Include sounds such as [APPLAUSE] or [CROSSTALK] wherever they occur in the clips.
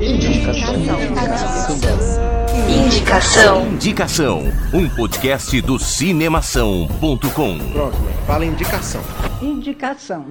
Indicação. Indicação. Indicação, um podcast do cinemação.com. Pronto, fala indicação. Indicação.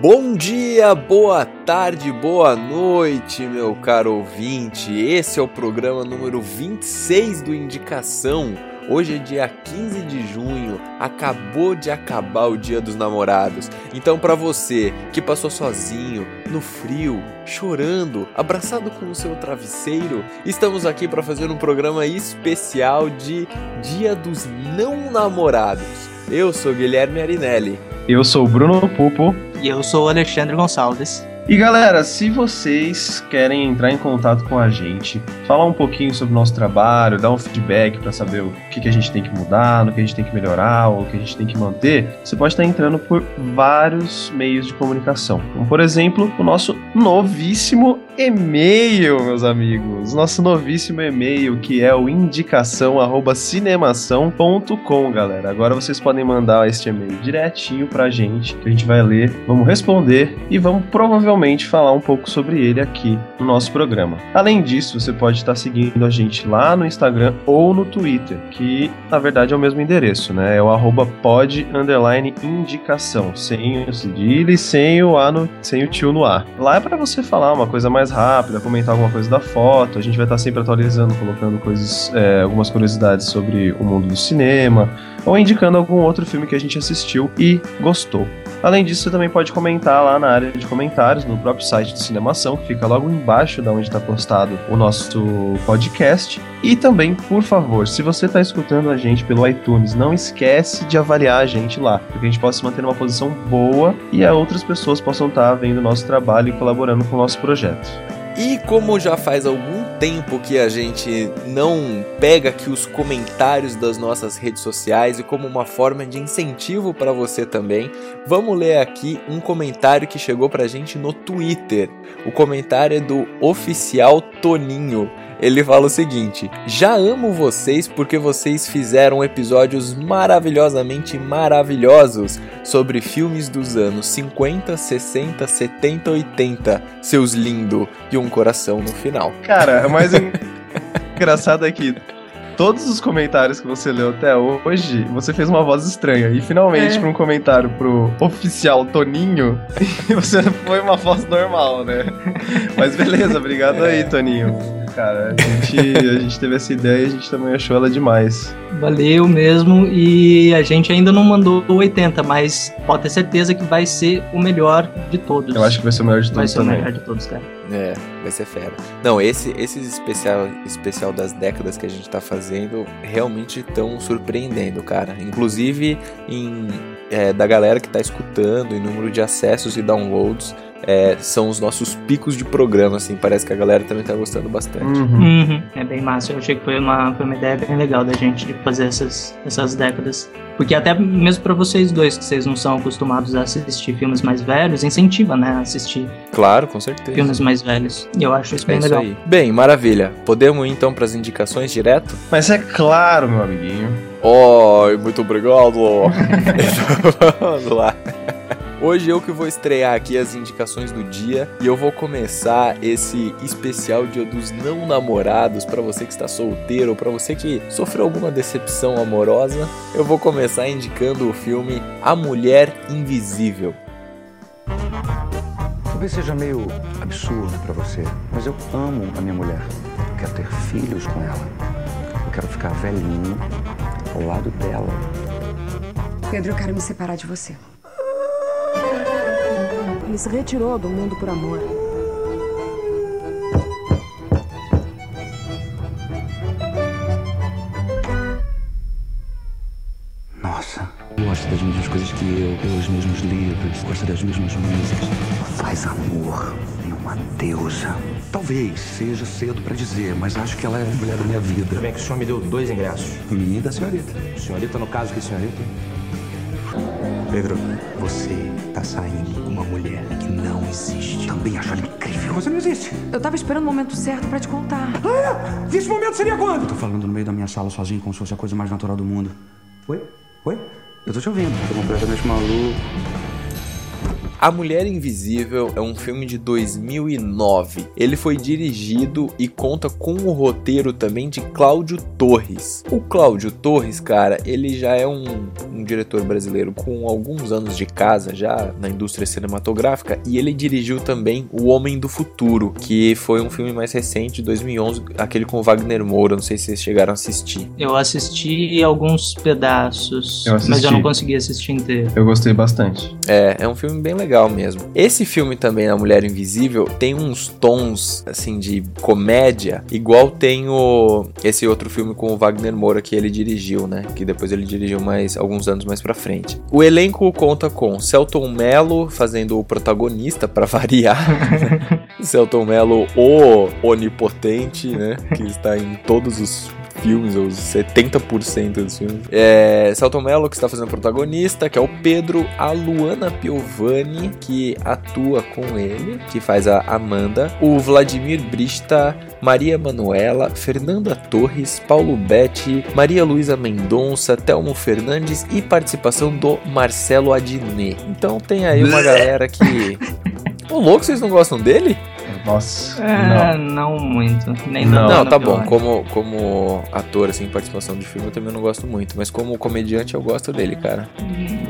Bom dia, boa tarde, boa noite, meu caro ouvinte. Esse é o programa número 26 do Indicação. Hoje é dia 15 de junho, acabou de acabar o Dia dos Namorados. Então, para você que passou sozinho, no frio, chorando, abraçado com o seu travesseiro, estamos aqui para fazer um programa especial de Dia dos Não Namorados. Eu sou Guilherme Arinelli. Eu sou o Bruno Pupo. E eu sou o Alexandre Gonçalves. E galera, se vocês querem entrar em contato com a gente, falar um pouquinho sobre o nosso trabalho, dar um feedback para saber o que, que a gente tem que mudar, no que a gente tem que melhorar, ou o que a gente tem que manter, você pode estar entrando por vários meios de comunicação. Como, por exemplo, o nosso novíssimo e-mail, meus amigos. Nosso novíssimo e-mail, que é o indicação@cinemação.com, galera. Agora vocês podem mandar este e-mail direitinho pra gente, que a gente vai ler, vamos responder e vamos provavelmente falar um pouco sobre ele aqui no nosso programa. Além disso, você pode estar seguindo a gente lá no Instagram ou no Twitter, que na verdade é o mesmo endereço, né? É o arroba pod underline indicação, sem o cedilha e sem o, a no, sem o tio no ar. Lá é para você falar uma coisa mais rápida, comentar alguma coisa da foto, a gente vai estar sempre atualizando, colocando coisas, é, algumas curiosidades sobre o mundo do cinema, ou indicando algum outro filme que a gente assistiu e gostou. Além disso, você também pode comentar lá na área de comentários, no próprio site do Cinemação, que fica logo embaixo da onde está postado o nosso podcast. E também, por favor, se você está escutando a gente pelo iTunes, não esquece de avaliar a gente lá, para que a gente possa manter uma posição boa e outras pessoas possam estar vendo o nosso trabalho e colaborando com o nosso projeto. E como já faz algum tempo que a gente não pega aqui os comentários das nossas redes sociais e como uma forma de incentivo para você também, vamos ler aqui um comentário que chegou pra gente no Twitter. O comentário é do oficial Toninho. Ele fala o seguinte: Já amo vocês porque vocês fizeram episódios maravilhosamente maravilhosos sobre filmes dos anos 50, 60, 70, 80. Seus lindo e um coração no final. Cara, [LAUGHS] mas engraçado é que todos os comentários que você leu até hoje, você fez uma voz estranha. E finalmente, É. para um comentário pro oficial Toninho, [LAUGHS] você foi uma voz normal, né? [LAUGHS] Mas beleza, obrigado aí, Toninho. Cara, a gente, a gente teve essa ideia e a gente também achou ela demais. Valeu mesmo. E a gente ainda não mandou o 80, mas pode ter certeza que vai ser o melhor de todos. Eu acho que vai ser o melhor de vai todos ser o também. melhor de todos, cara. É, vai ser fera. Não, esse, esses especial, especial das décadas que a gente tá fazendo realmente estão surpreendendo, cara. Inclusive em, é, da galera que tá escutando, em número de acessos e downloads, é, são os nossos picos de programa, assim. Parece que a galera também tá gostando bastante. Uhum. Uhum, é bem massa. Eu achei que foi uma, foi uma ideia bem legal da gente de fazer essas, essas décadas. Porque até mesmo pra vocês dois, que vocês não são acostumados a assistir filmes mais velhos, incentiva, né? A assistir Claro, com certeza. filmes mais velhos. E eu acho isso É bem isso legal. aí. Bem, maravilha. Podemos ir então pras indicações direto? Mas é claro, meu amiguinho. Oi, muito obrigado. [LAUGHS] [LAUGHS] Vamos lá. Hoje eu que vou estrear aqui as indicações do dia e eu vou começar esse especial Dia dos Não Namorados para você que está solteiro ou para você que sofreu alguma decepção amorosa. Eu vou começar indicando o filme A Mulher Invisível. Talvez seja meio absurdo pra você, mas eu amo a minha mulher. Eu quero ter filhos com ela. Eu quero ficar velhinho ao lado dela. Pedro, eu quero me separar de você. Ele se retirou do mundo por amor. Nossa, gosta das mesmas coisas que eu, lê os mesmos livros, gosta das mesmas músicas. Faz amor em uma deusa. Talvez seja cedo pra dizer, mas acho que ela é a mulher da minha vida. Bem, que o senhor me deu dois ingressos. Minha e da senhorita. Senhorita, no caso, que senhorita? Pedro, você tá saindo com uma mulher que não existe. Também acho ela incrível. Você não existe. Eu tava esperando o momento certo pra te contar. Ah, é? Esse momento seria quando? Tô falando no meio da minha sala sozinho, como se fosse a coisa mais natural do mundo. Oi? Oi? Eu tô te ouvindo. Tô completamente maluco. A Mulher Invisível é um filme de 2009. Ele foi dirigido e conta com o roteiro também de Cláudio Torres. O Cláudio Torres, cara, ele já é um, um, diretor brasileiro com alguns anos de casa já na indústria cinematográfica e ele dirigiu também O Homem do Futuro, que foi um filme mais recente, de 2011, aquele com Wagner Moura. Não sei se vocês chegaram a assistir. Eu assisti alguns pedaços, eu mas eu não consegui assistir inteiro. Eu gostei bastante. É, é um filme bem legal legal mesmo. Esse filme também, A Mulher Invisível, tem uns tons, assim, de comédia, igual tem o... esse outro filme com o Wagner Moura que ele dirigiu, né? Que depois ele dirigiu mais alguns anos mais pra frente. O elenco conta com Celton Mello fazendo o protagonista, para variar. [LAUGHS] Celton Mello, o onipotente, né? Que está em todos os filmes, ou 70% dos filmes. É, Celton Mello, que está fazendo protagonista, que é o Pedro, a Luana Piovani, que atua com ele, que faz a Amanda, o Vladimir Brista, Maria Manuela, Fernanda Torres, Paulo Betti, Maria Luísa Mendonça, Telmo Fernandes e participação do Marcelo Adnet. Então tem aí uma galera que. [LAUGHS] Ô, louco, vocês não gostam dele? Nossa. É, não. não muito. Nem não, não tá bom. Como, como ator, assim, participação de filme, eu também não gosto muito. Mas como comediante, eu gosto dele, cara.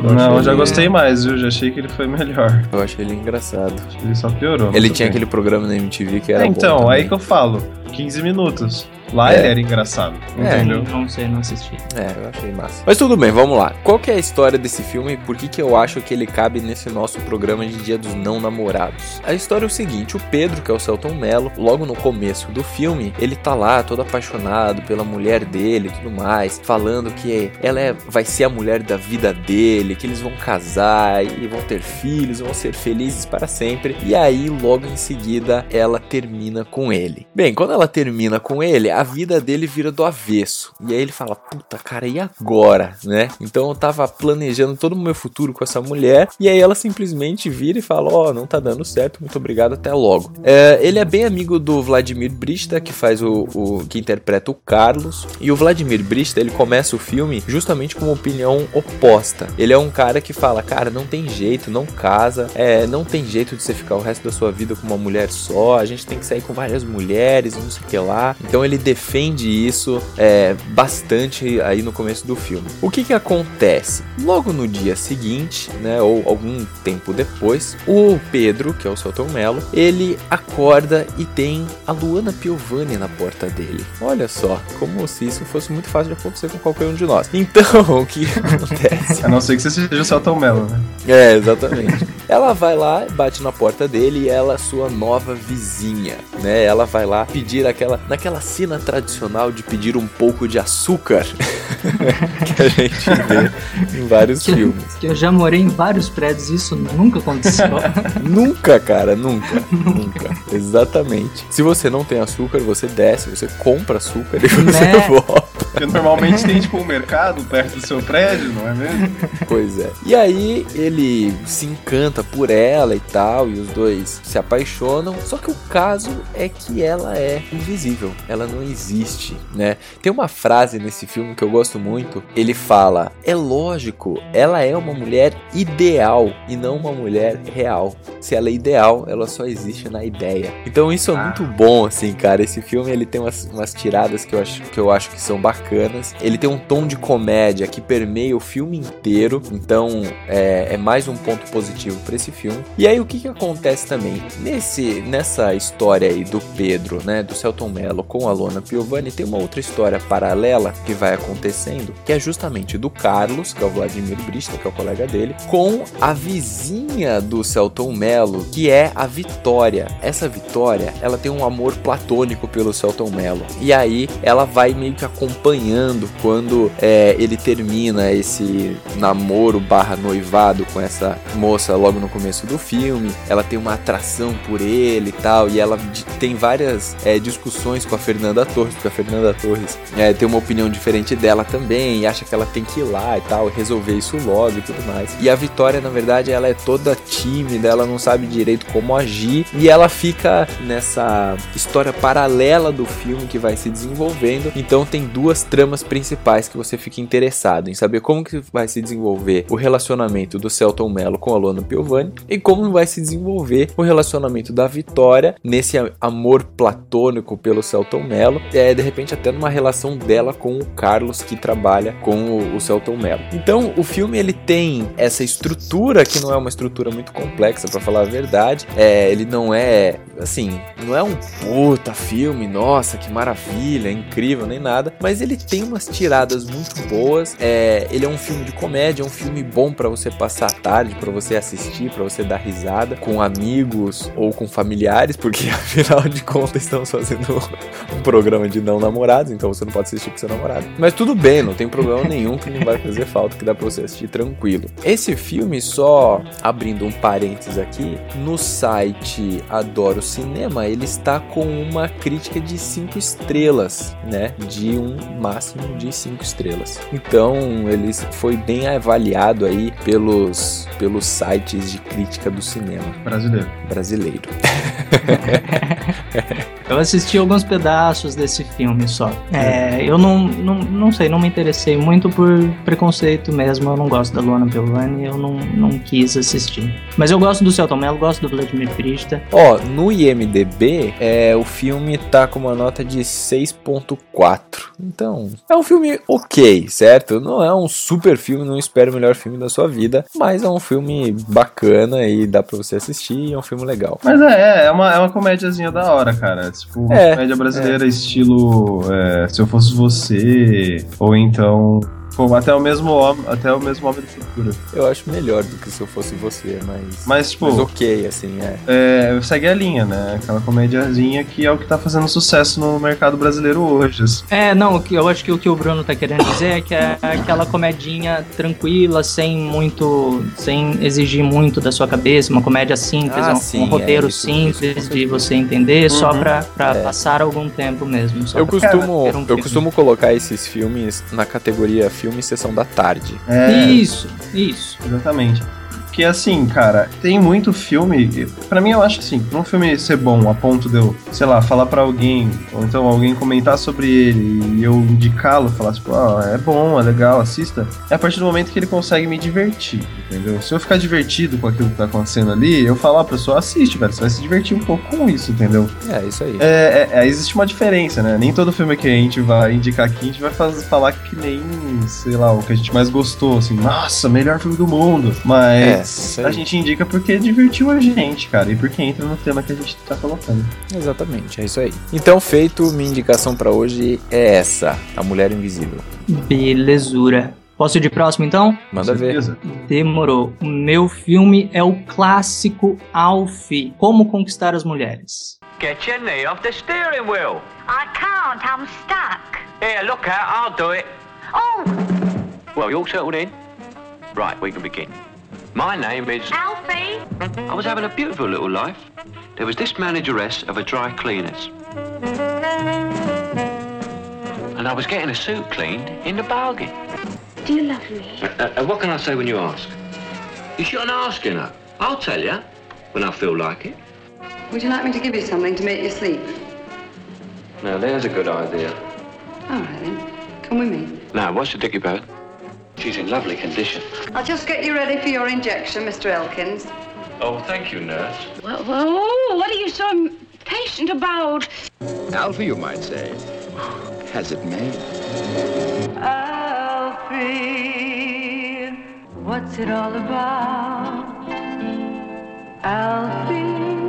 Eu não, eu já gostei mais, viu? Já achei que ele foi melhor. Eu achei ele engraçado. Ele só piorou. Ele tinha bem. aquele programa na MTV que era. É, então, aí que eu falo. 15 minutos. Lá é. ele era engraçado, é, entendeu? Não sei, não assisti. É, eu achei massa. Mas tudo bem, vamos lá. Qual que é a história desse filme e por que, que eu acho que ele cabe nesse nosso programa de Dia dos Não Namorados? A história é o seguinte, o Pedro, que é o Celton Mello, logo no começo do filme, ele tá lá todo apaixonado pela mulher dele e tudo mais, falando que ela é, vai ser a mulher da vida dele, que eles vão casar e vão ter filhos, vão ser felizes para sempre. E aí, logo em seguida, ela termina com ele. Bem, quando ela termina com ele, a vida dele vira do avesso. E aí ele fala: Puta, cara, e agora? Né? Então eu tava planejando todo o meu futuro com essa mulher. E aí ela simplesmente vira e fala: Ó, oh, não tá dando certo, muito obrigado, até logo. É, ele é bem amigo do Vladimir Brista, que faz o, o. que interpreta o Carlos. E o Vladimir Brista, ele começa o filme justamente com uma opinião oposta. Ele é um cara que fala: Cara, não tem jeito, não casa, é, não tem jeito de você ficar o resto da sua vida com uma mulher só. A gente tem que sair com várias mulheres, não sei o que lá. Então ele defende isso é, bastante aí no começo do filme. O que que acontece? Logo no dia seguinte, né, ou algum tempo depois, o Pedro, que é o Celton Mello, ele acorda e tem a Luana Piovani na porta dele. Olha só, como se isso fosse muito fácil de acontecer com qualquer um de nós. Então, [LAUGHS] o que [LAUGHS] acontece? A não ser que você seja o Celton Mello, né? É, exatamente. Ela vai lá, bate na porta dele e ela é sua nova vizinha, né? Ela vai lá pedir aquela, naquela cena tradicional de pedir um pouco de açúcar [LAUGHS] que a gente vê em vários que, filmes. Que eu já morei em vários prédios e isso nunca aconteceu. [LAUGHS] nunca, cara, nunca, [LAUGHS] nunca. Exatamente. Se você não tem açúcar, você desce, você compra açúcar e você né? volta. Porque normalmente tem tipo um mercado perto do seu prédio, não é mesmo? Pois é. E aí ele se encanta por ela e tal, e os dois se apaixonam. Só que o caso é que ela é invisível. Ela não existe, né? Tem uma frase nesse filme que eu gosto muito. Ele fala: É lógico, ela é uma mulher ideal e não uma mulher real. Se ela é ideal, ela só existe na ideia. Então isso é ah. muito bom, assim, cara. Esse filme ele tem umas, umas tiradas que eu, acho, que eu acho que são bacanas. Ele tem um tom de comédia que permeia o filme inteiro. Então é, é mais um ponto positivo para esse filme. E aí o que, que acontece também? Nesse, nessa história aí do Pedro, né? Do Celton Mello com a Lona Piovani, tem uma outra história paralela que vai acontecendo, que é justamente do Carlos, que é o Vladimir Brista, que é o colega dele, com a vizinha do Celton Mello, que é a Vitória. Essa Vitória, ela tem um amor platônico pelo Celton Mello. E aí ela vai meio que acompanhando quando é, ele termina esse namoro barra noivado com essa moça logo no começo do filme. Ela tem uma atração por ele e tal, e ela tem várias é, discussões com a Fernanda Torres, porque a Fernanda Torres é, tem uma opinião diferente dela também, e acha que ela tem que ir lá e tal, resolver isso logo e tudo mais. E a Vitória, na verdade, ela é toda tímida, ela não sabe direito como agir, e ela fica nessa história paralela do filme que vai se desenvolvendo. Então tem duas tramas principais que você fica interessado em saber como que vai se desenvolver o relacionamento do Celton Mello com a Luana Piovani e como vai se desenvolver o relacionamento da Vitória nesse amor platônico pelo Celton Mello, é de repente até numa relação dela com o Carlos que trabalha com o, o Celton Mello. Então, o filme ele tem essa estrutura que não é uma estrutura muito complexa para falar a verdade. É, ele não é assim, não é um puta filme, nossa, que maravilha, incrível, nem nada, mas ele tem umas tiradas muito boas. É, ele é um filme de comédia, é um filme bom para você passar a tarde, para você assistir, para você dar risada com amigos ou com familiares, porque [LAUGHS] afinal de contas estamos fazendo um programa de não namorados, então você não pode assistir com seu namorado. Mas tudo bem, não tem problema nenhum que não vai fazer falta, que dá pra você assistir tranquilo. Esse filme, só abrindo um parênteses aqui, no site Adoro Cinema, ele está com uma crítica de 5 estrelas, né? De um máximo de 5 estrelas. Então, ele foi bem avaliado aí pelos, pelos sites de crítica do cinema. Brasileiro. Brasileiro. [LAUGHS] [LAUGHS] eu assisti alguns pedaços desse filme só. É, eu não, não, não sei, não me interessei muito por preconceito mesmo. Eu não gosto da Luana Piovani, eu não, não quis assistir. Mas eu gosto do Celton Mello, gosto do Vladimir Prista. Ó, no IMDB, é, o filme tá com uma nota de 6.4. Então, é um filme ok, certo? Não é um super filme, não espero o melhor filme da sua vida, mas é um filme bacana e dá pra você assistir, é um filme legal. Mas é, é uma, é uma comédiazinha da hora, cara. Tipo, é, comédia brasileira, é. estilo é, Se Eu Fosse Você, ou então Pô, até o mesmo homem, até o mesmo homem do futuro. Eu acho melhor do que se eu fosse você, mas. Mas, tipo. Mas ok, assim, é. é. Segue a linha, né? Aquela comédiazinha que é o que tá fazendo sucesso no mercado brasileiro hoje. Assim. É, não, eu acho que o que o Bruno tá querendo dizer é que é aquela comedinha tranquila, sem muito. sem exigir muito da sua cabeça, uma comédia simples, ah, um, sim, um, roteiro é, isso, simples isso, de você entender, uhum. só pra, pra é. passar algum tempo mesmo. eu costumo, um eu costumo colocar esses filmes na categoria filme Sessão da Tarde. É, isso, isso. Exatamente. Porque assim, cara, tem muito filme. para mim, eu acho assim, pra um filme ser bom a ponto de eu, sei lá, falar para alguém, ou então alguém comentar sobre ele e eu indicá-lo, falar tipo, ah, é bom, é legal, assista, é a partir do momento que ele consegue me divertir, entendeu? Se eu ficar divertido com aquilo que tá acontecendo ali, eu falar, a pessoa assiste, velho, você vai se divertir um pouco com isso, entendeu? É, isso aí. É, é, é, existe uma diferença, né? Nem todo filme que a gente vai indicar aqui, a gente vai fazer, falar que nem, sei lá, o que a gente mais gostou, assim, nossa, melhor filme do mundo. Mas. É a gente indica porque divertiu a gente, cara, e porque entra no tema que a gente tá colocando. Exatamente, é isso aí. Então, feito, minha indicação para hoje é essa: A Mulher Invisível. Belezura. Posso ir de próximo então? Manda ver. Demorou. O meu filme é o clássico Alf Como Conquistar as Mulheres. Get your knee off the steering wheel. I can't, I'm stuck. Here, look out, I'll do it. Oh! Well, you all settled in? Right, we can begin. My name is... Alfie! I was having a beautiful little life. There was this manageress of a dry cleaners. And I was getting a suit cleaned in the bargain. Do you love me? Uh, uh, what can I say when you ask? You shouldn't ask, you know. I'll tell you when I feel like it. Would you like me to give you something to make you sleep? Now, there's a good idea. All right, then. Come with me. Now, what's the dicky bird? She's in lovely condition. I'll just get you ready for your injection, Mr. Elkins. Oh, thank you, nurse. Well, well, what are you so impatient about? Alfie, you might say. Has it made? Alfie, what's it all about? Alfie.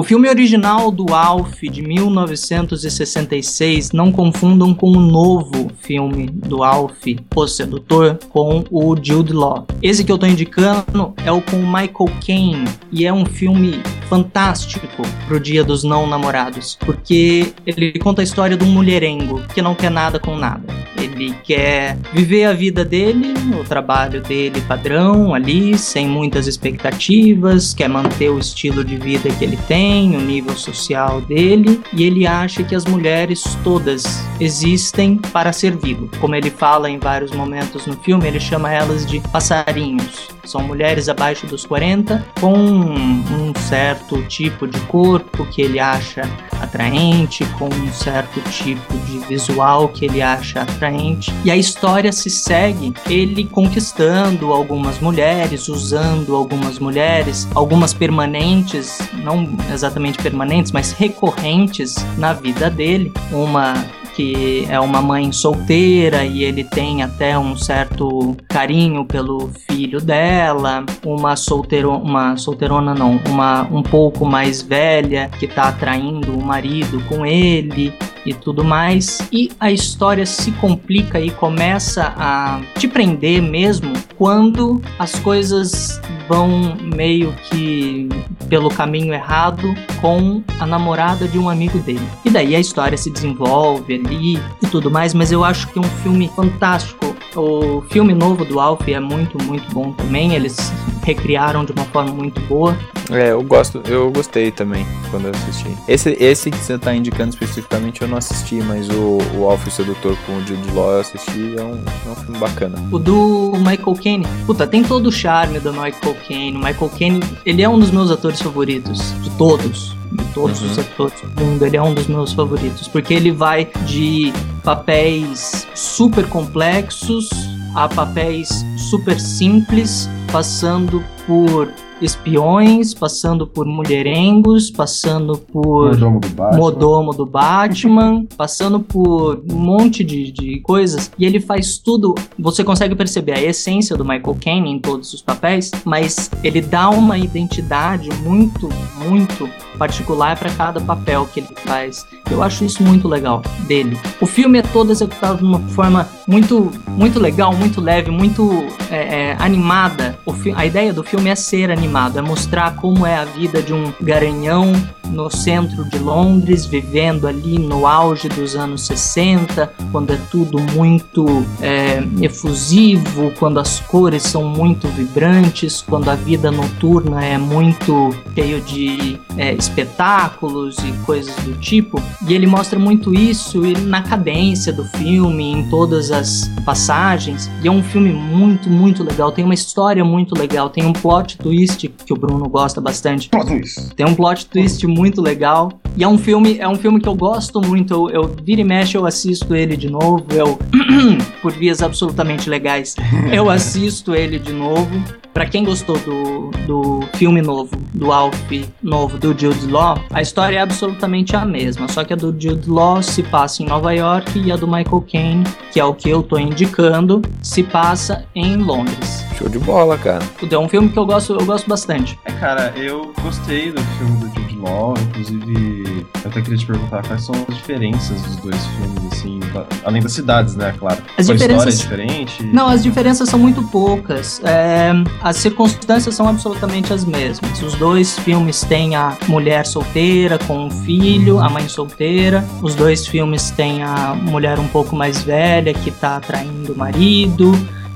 O filme original do Alf de 1966 não confundam com o novo filme do Alf, O Sedutor, com o Jude Law. Esse que eu tô indicando é o com Michael Caine e é um filme fantástico pro Dia dos Não Namorados, porque ele conta a história de um mulherengo que não quer nada com nada. Ele quer viver a vida dele, o trabalho dele padrão ali, sem muitas expectativas, quer manter o estilo de vida que ele tem o nível social dele, e ele acha que as mulheres todas existem para servi-lo. Como ele fala em vários momentos no filme, ele chama elas de passarinhos. São mulheres abaixo dos 40 com um certo tipo de corpo que ele acha atraente, com um certo tipo de visual que ele acha atraente. E a história se segue ele conquistando algumas mulheres, usando algumas mulheres, algumas permanentes, não exatamente permanentes, mas recorrentes na vida dele. Uma que é uma mãe solteira e ele tem até um certo carinho pelo filho dela, uma solteiro, uma solteirona não, uma um pouco mais velha que tá atraindo o marido com ele e tudo mais. E a história se complica e começa a te prender mesmo quando as coisas vão meio que pelo caminho errado com a namorada de um amigo dele. E daí a história se desenvolve ali e tudo mais, mas eu acho que é um filme fantástico. O filme novo do Alf é muito, muito bom também. Eles recriaram de uma forma muito boa. É, eu gosto, eu gostei também quando eu assisti. Esse, esse que você tá indicando especificamente eu não assisti, mas o, o Alf o Sedutor com o Jude Law eu assisti, é um, é um filme bacana. O do Michael Caine, puta, tem todo o charme do Michael Caine. O Michael Caine, ele é um dos meus atores favoritos, de todos de todos uhum. os atores do mundo, ele é um dos meus favoritos, porque ele vai de papéis super complexos a papéis super simples, passando por espiões, passando por mulherengos, passando por Modomo do Batman, Modomo do Batman [LAUGHS] passando por um monte de, de coisas. E ele faz tudo. Você consegue perceber a essência do Michael Caine em todos os papéis, mas ele dá uma identidade muito, muito particular para cada papel que ele faz. Eu acho isso muito legal dele. O filme é todo executado de uma forma muito, muito legal, muito leve, muito é, é, animada. a ideia do filme é ser animado, é mostrar como é a vida de um garanhão no centro de Londres, vivendo ali no auge dos anos 60, quando é tudo muito é, efusivo, quando as cores são muito vibrantes, quando a vida noturna é muito cheio de é, espetáculos e coisas do tipo. E ele mostra muito isso na cadência do filme, em todas as passagens. E é um filme muito, muito legal. Tem uma história muito legal. Tem um plot twist que o Bruno gosta bastante. Plot twist. Tem um plot twist muito legal. E é um filme, é um filme que eu gosto muito. Eu, eu vira e mexe, eu assisto ele de novo. Eu, [CLEARS THROAT] por vias absolutamente legais, eu [LAUGHS] assisto ele de novo. Para quem gostou do, do filme novo, do Alf novo, do Jude Law, a história é absolutamente a mesma, só que a do Jude Law se passa em Nova York e a do Michael Caine, que é o que eu tô indicando, se passa em Londres. Show de bola, cara. É um filme que eu gosto, eu gosto bastante. É, cara, eu gostei do filme do Inclusive eu até queria te perguntar quais são as diferenças dos dois filmes, assim, além das cidades, né, claro. As a diferenças... história é diferente? Não, as diferenças são muito poucas. É... As circunstâncias são absolutamente as mesmas. Os dois filmes têm a mulher solteira com um filho, a mãe solteira. Os dois filmes têm a mulher um pouco mais velha que tá atraindo o marido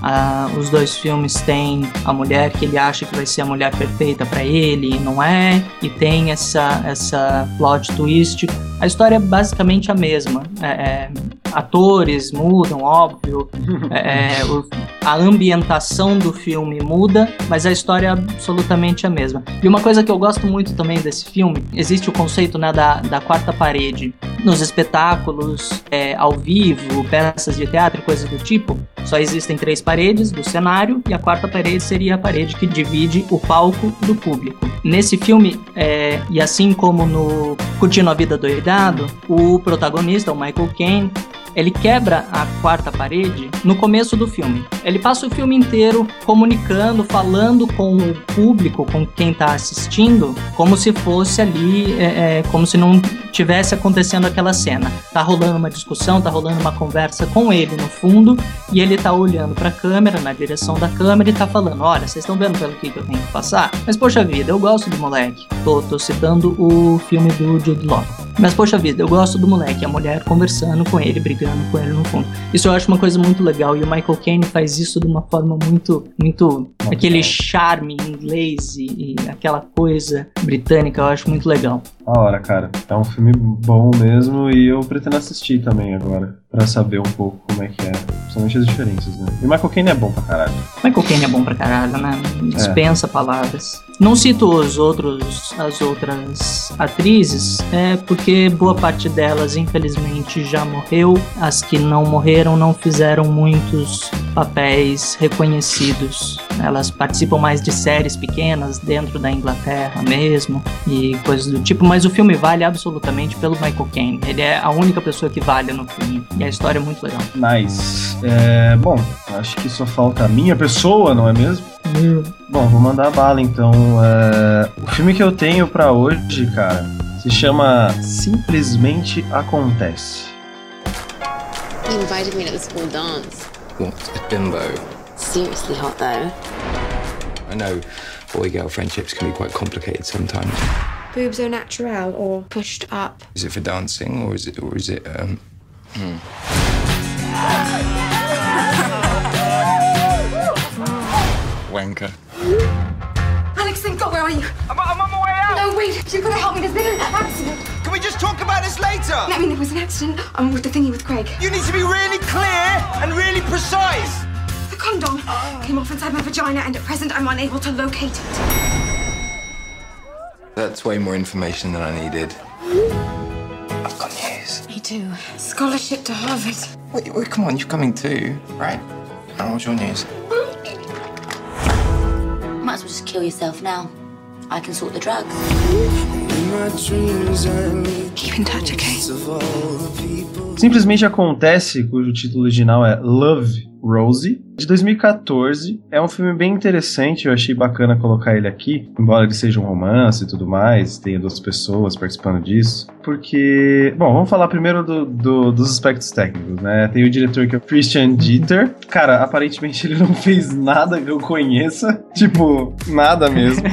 ah, os dois filmes têm a mulher que ele acha que vai ser a mulher perfeita para ele e não é, e tem essa, essa plot twist. A história é basicamente a mesma. É, é, atores mudam, óbvio, [LAUGHS] é, é, o, a ambientação do filme muda, mas a história é absolutamente a mesma. E uma coisa que eu gosto muito também desse filme, existe o conceito né, da, da quarta parede. Nos espetáculos, é, ao vivo, peças de teatro, coisas do tipo, só existem três paredes do cenário e a quarta parede seria a parede que divide o palco do público. Nesse filme, é, e assim como no Curtindo a Vida Doidado, o protagonista, o Michael Caine, ele quebra a quarta parede no começo do filme. Ele passa o filme inteiro comunicando, falando com o público, com quem está assistindo, como se fosse ali, é, é, como se não tivesse acontecendo aquela cena. Tá rolando uma discussão, tá rolando uma conversa com ele no fundo, e ele tá olhando para a câmera, na direção da câmera, e tá falando: Olha, vocês estão vendo pelo que, que eu tenho que passar? Mas poxa vida, eu gosto do moleque. Tô, tô citando o filme do Jude Law. Mas poxa vida, eu gosto do moleque, a mulher conversando com ele, brigando com ele no fundo. Isso eu acho uma coisa muito legal e o Michael Caine faz isso de uma forma muito, muito aquele charme inglês e, e, aquela coisa britânica, eu acho muito legal. Da hora, cara. É um filme bom mesmo e eu pretendo assistir também agora para saber um pouco como é que é, principalmente as diferenças, né? E Michael Caine é bom pra caralho. Michael Caine é bom pra caralho, né? Dispensa é. palavras. Não cito os outros, as outras atrizes, é porque boa parte delas, infelizmente, já morreu. As que não morreram não fizeram muitos papéis reconhecidos. Elas participam mais de séries pequenas dentro da Inglaterra mesmo e coisas do tipo, mas o filme vale absolutamente pelo Michael Caine. Ele é a única pessoa que vale no filme e a história é muito legal. Nice. É, bom, acho que só falta a minha pessoa, não é mesmo? Bom, vou mandar a bala então. É, o filme que eu tenho pra hoje, cara, se chama Simplesmente Acontece. You invited me to the school dance. What? A bimbo? Seriously hot though. I know boy girl friendships can be quite complicated sometimes. Boobs are natural or pushed up. Is it for dancing or is it or is it um hmm. Wanker. Alex, thank God, where are you? I'm, I'm on my way out. No, wait, you've got to help me. There's been an accident. Can we just talk about this later? I mean, there was an accident. I'm with the thingy with Craig. You need to be really clear and really precise. The condom came off inside my vagina, and at present, I'm unable to locate it. That's way more information than I needed. I've got news. Me too. Scholarship to Harvard. Wait, wait, come on, you're coming too, right? And what's your news? Might as well just kill yourself now. I can sort the drugs. Keep in touch, okay? Simplesmente Acontece, cujo título original é Love Rosie, de 2014. É um filme bem interessante, eu achei bacana colocar ele aqui, embora ele seja um romance e tudo mais, tenha duas pessoas participando disso. Porque, bom, vamos falar primeiro do, do, dos aspectos técnicos, né? Tem o diretor que é o Christian Dieter. Cara, aparentemente ele não fez nada que eu conheça. [LAUGHS] Tipo, nada mesmo.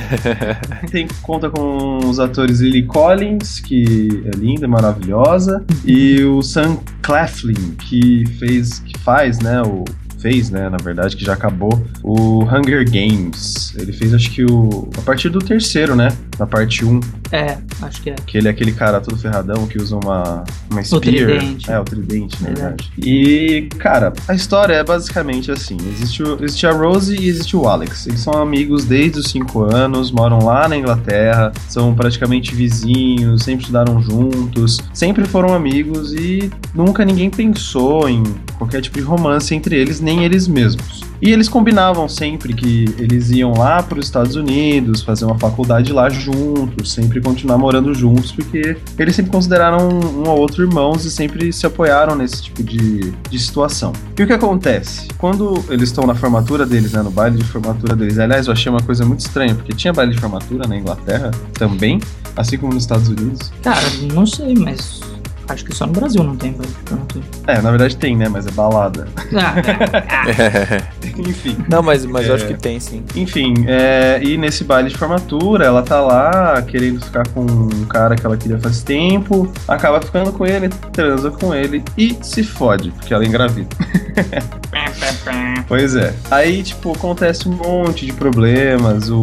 [LAUGHS] Tem conta com os atores Lily Collins, que é linda, maravilhosa, e o Sam Claflin, que fez, que faz, né, o fez, né, na verdade, que já acabou, o Hunger Games. Ele fez, acho que o. a partir do terceiro, né? Na parte 1. É, acho que é. Que ele é aquele cara todo ferradão que usa uma, uma spear. O tridente. É, o tridente, na verdade. E, cara, a história é basicamente assim: existe, o, existe a Rose e existe o Alex. Eles são amigos desde os 5 anos, moram lá na Inglaterra, são praticamente vizinhos, sempre estudaram juntos, sempre foram amigos e nunca ninguém pensou em qualquer tipo de romance entre eles, nem eles mesmos. E eles combinavam sempre que eles iam lá para os Estados Unidos, fazer uma faculdade lá juntos, sempre continuar morando juntos, porque eles sempre consideraram um ao outro irmãos e sempre se apoiaram nesse tipo de, de situação. E o que acontece? Quando eles estão na formatura deles, né, no baile de formatura deles, aliás, eu achei uma coisa muito estranha, porque tinha baile de formatura na Inglaterra também, assim como nos Estados Unidos. Cara, não sei, mas acho que só no Brasil não tem formatura. É, na verdade tem, né, mas é balada. Ah, [LAUGHS] Enfim. Não, mas, mas eu É. acho que tem sim. Enfim, é, e nesse baile de formatura, ela tá lá querendo ficar com um cara que ela queria faz tempo, acaba ficando com ele, transa com ele e se fode, porque ela é engravida. [LAUGHS] [LAUGHS] Pois é. Aí, tipo, acontece um monte de problemas. O,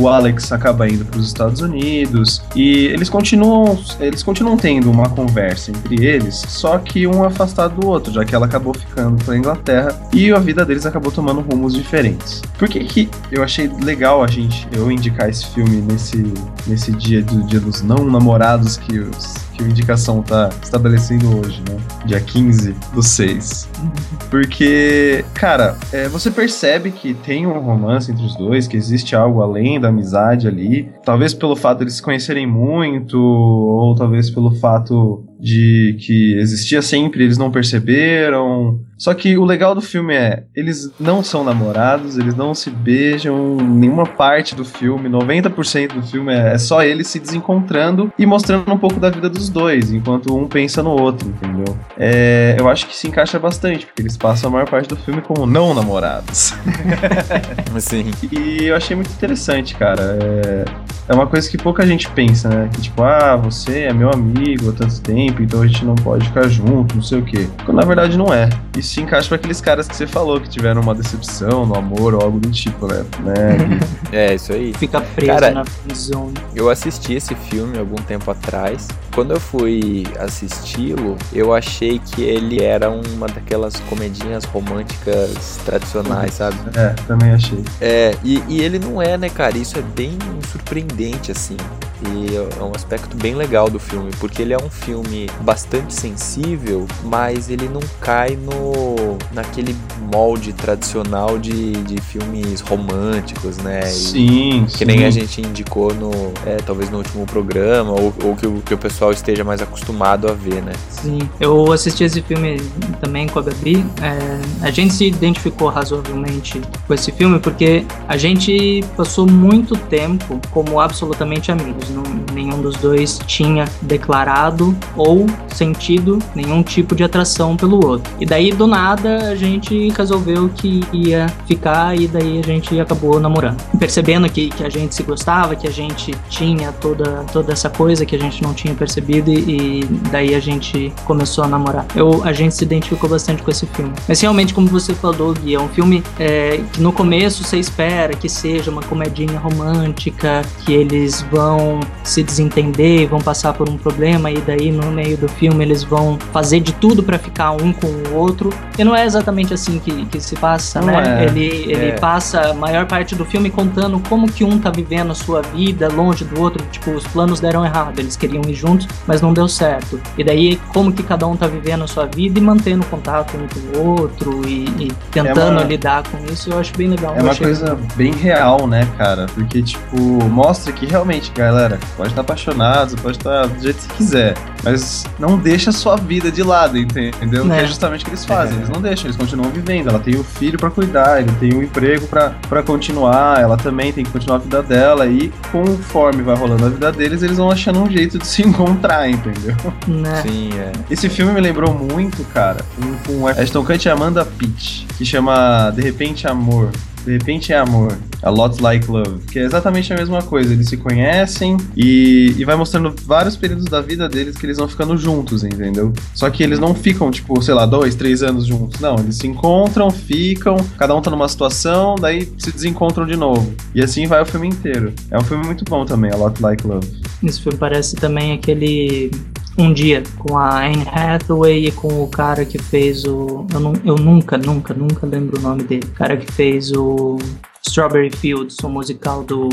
o Alex acaba indo para os Estados Unidos e eles continuam, eles continuam tendo uma conversa entre eles, só que um afastado do outro, já que ela acabou ficando para Inglaterra e a vida deles acabou tomando rumos diferentes. Por que que eu achei legal a gente eu indicar esse filme nesse nesse dia do Dia dos Não Namorados que os que a indicação tá estabelecendo hoje, né? Dia 15 do 6. Porque, cara, é, você percebe que tem um romance entre os dois, que existe algo além da amizade ali. Talvez pelo fato de eles se conhecerem muito, ou talvez pelo fato de que existia sempre, eles não perceberam. Só que o legal do filme é, eles não são namorados, eles não se beijam em nenhuma parte do filme. 90% do filme é, é só eles se desencontrando e mostrando um pouco da vida dos dois, enquanto um pensa no outro, entendeu? É, eu acho que se encaixa bastante, porque eles passam a maior parte do filme como não namorados. [LAUGHS] Sim. E eu achei muito interessante, cara. É, é uma coisa que pouca gente pensa, né? Que tipo, ah, você é meu amigo há tanto tempo, então a gente não pode ficar junto, não sei o quê. Quando na verdade não é. E se encaixa pra aqueles caras que você falou, que tiveram uma decepção no amor ou algo do tipo, né? né? [LAUGHS] É, isso aí. Fica preso Cara, na zone. Eu assisti esse filme algum tempo atrás. Quando eu fui assisti-lo, eu achei que ele era uma daquelas comedinhas românticas tradicionais, sabe? É, também achei. É, e, e ele não é, né, cara? Isso é bem surpreendente, assim. E é um aspecto bem legal do filme, porque ele é um filme bastante sensível, mas ele não cai no naquele molde tradicional de, de filmes românticos, né? E Sim, que nem a gente indicou no, é, talvez no último programa, ou, ou que, o, que o pessoal esteja mais acostumado a ver, né? Sim, eu assisti esse filme também com a Gabi. É, a gente se identificou razoavelmente com esse filme porque a gente passou muito tempo como absolutamente amigos. Não, nenhum dos dois tinha declarado ou sentido nenhum tipo de atração pelo outro. E daí, do nada, a gente resolveu que ia ficar e daí a gente acabou namorando. Percebendo que, que a gente se gostava, que a gente tinha toda, toda essa coisa que a gente não tinha percebido e, e daí a gente começou a namorar. Eu, a gente se identificou bastante com esse filme. Mas realmente, como você falou, Gui, é um filme é, que no começo você espera que seja uma comedinha romântica, que eles vão se desentender, vão passar por um problema e daí no meio do filme eles vão fazer de tudo para ficar um com o outro. E não é exatamente assim que, que se passa, Não né? é. Ele, ele É. passa a maior parte do filme contando como que um tá vivendo a sua vida longe do outro. Tipo, os planos deram errado, eles queriam ir juntos, mas não deu certo. E daí, como que cada um tá vivendo a sua vida e mantendo contato um com o outro e, e tentando uma- lidar com isso, eu acho bem legal. É uma achei- coisa bem real, né, cara? Porque, tipo, mostra que realmente, galera, pode estar apaixonado, pode estar do jeito que você quiser, mas não deixa a sua vida de lado, entendeu? Né. Que é justamente o que eles fazem. Eles não deixam, eles continuam vivendo. Ela tem o filho pra cuidar, ele tem um emprego pra pra continuar, ela também tem que continuar a vida dela, e conforme vai rolando a vida deles, eles vão achando um jeito de se [LAUGHS] encontrar, entendeu? Né? Sim, é. Esse filme me lembrou muito, cara, um com Ashton Kutcher e Amanda Pitt, que chama De Repente Amor. De repente é amor, a lot like love, que é exatamente a mesma coisa. Eles se conhecem e, e vai mostrando vários períodos da vida deles que eles vão ficando juntos, entendeu? Só que eles não ficam, tipo, sei lá, dois, três anos juntos. Não, eles se encontram, ficam, cada um tá numa situação, daí se desencontram de novo. E assim vai o filme inteiro. É um filme muito bom também, a lot like love. Esse filme parece também aquele Um Dia, com a Anne Hathaway e com o cara que fez o. Eu, nu- eu nunca, nunca, nunca lembro o nome dele. O cara que fez o Strawberry Fields, o musical do,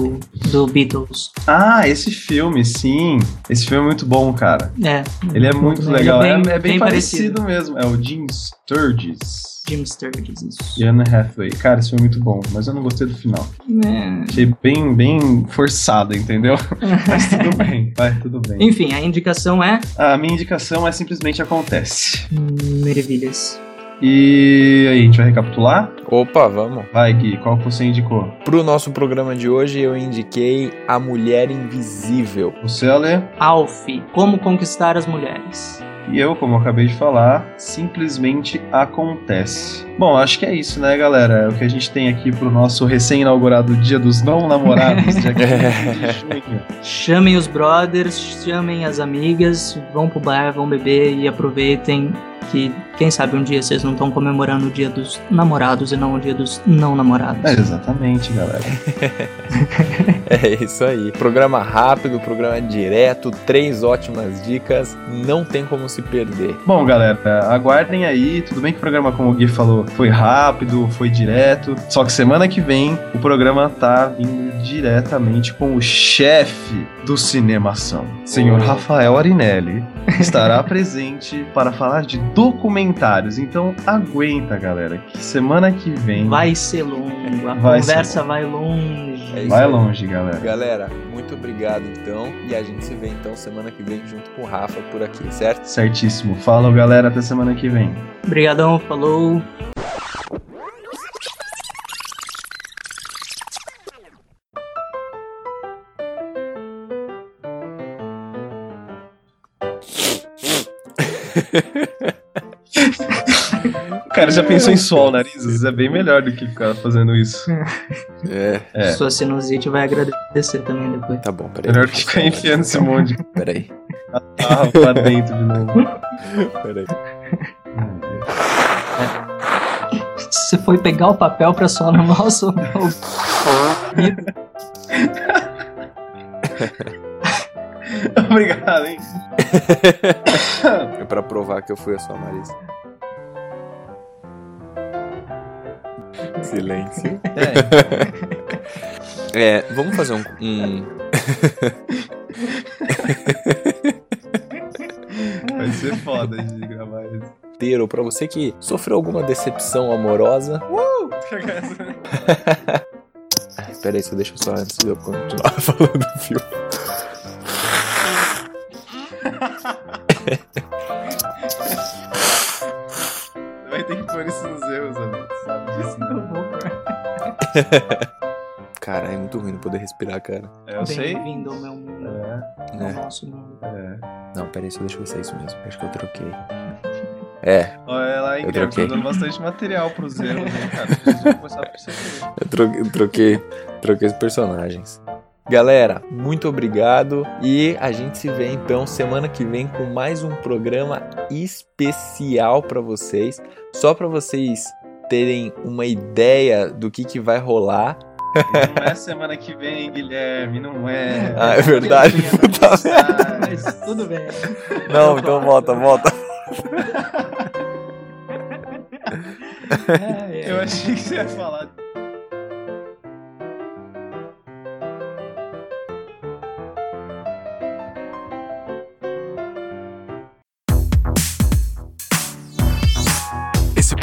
do Beatles. Ah, esse filme, sim. Esse filme é muito bom, cara. É. Ele é muito bem- legal. ele É, é bem- é bem, bem parecido, mesmo. É o Jim Sturgis. Jim Sturgis, isso. E Anna Hathaway. Cara, esse filme é muito bom, mas eu não gostei do final. É. Achei bem, bem forçado, entendeu? [LAUGHS] mas tudo bem, vai, tudo bem. Enfim, a indicação é A minha indicação é simplesmente acontece. Maravilhas. E aí, a gente vai recapitular? Opa, vamos. Vai, Gui, qual que você indicou? Pro nosso programa de hoje, eu indiquei A Mulher Invisível. Você, Ale? Alf, Como Conquistar as Mulheres. E eu, como eu acabei de falar, simplesmente acontece. Bom, acho que é isso, né, galera? É o que a gente tem aqui pro nosso recém-inaugurado Dia dos Não Namorados, dia 15 de junho. [LAUGHS] Chamem os brothers, chamem as amigas, vão pro bar, vão beber e aproveitem que, quem sabe, um dia vocês não estão comemorando o dia dos namorados e não o dia dos não namorados. É, exatamente, galera. [LAUGHS] É isso aí. Programa rápido, programa direto, três ótimas dicas, não tem como se perder. Bom, galera, aguardem aí. Tudo bem que o programa, como o Gui falou, foi rápido, foi direto. Só que semana que vem o programa tá vindo diretamente com o chefe do Cinemação, senhor Oh. Rafael Arinelli. Estará [LAUGHS] presente para falar de documentários. Então aguenta, galera, que semana que vem Vai ser longo, a Vai ser conversa vai longe. É vai aí. longe, galera. Galera, muito obrigado então. E a gente se vê então semana que vem junto com o Rafa por aqui, certo? Certíssimo. Falou, galera. Até semana que vem. Obrigadão, falou. Cara já pensou em suar o nariz? Isso é bem melhor do que ficar fazendo isso. É. É. Sua sinusite vai agradecer também depois. Tá bom, peraí. Melhor que ficar enfiando esse monte de Peraí, carro pra dentro de novo. peraí. Você foi pegar o papel pra soar no nosso. [LAUGHS] Obrigado, hein? É pra provar que eu fui a sua Marisa. Silêncio. É, vamos fazer um. um... Vai ser foda de gravar isso. Inteiro, pra você que sofreu alguma decepção amorosa. Uh! [LAUGHS] Pera aí, só deixa eu só antes de eu continuar [LAUGHS] falando do filme. Vai ter que pôr isso nos erros, amigo. Sabe disso, não vou, [LAUGHS] Cara, é muito ruim não poder respirar, cara. É, eu sei. Bem-vindo ao meu mundo. É. Ao É. nosso mundo. É. Não, pera aí, só deixa eu ver se é isso mesmo. Acho que eu troquei. [LAUGHS] É, Olha lá, hein, Eu tá troquei. dando bastante material pros erros, hein, cara. Preciso começar a perceber. [LAUGHS] eu troquei, eu troquei, troquei os personagens. Galera, muito obrigado e a gente se vê então semana que vem com mais um programa especial pra vocês, só pra vocês terem uma ideia do que que vai rolar. Não é semana que vem, Guilherme, não é. Ah, é verdade. Puta merda. Mas tudo bem. Não, então volta, volta. É, Eu achei que você ia falar.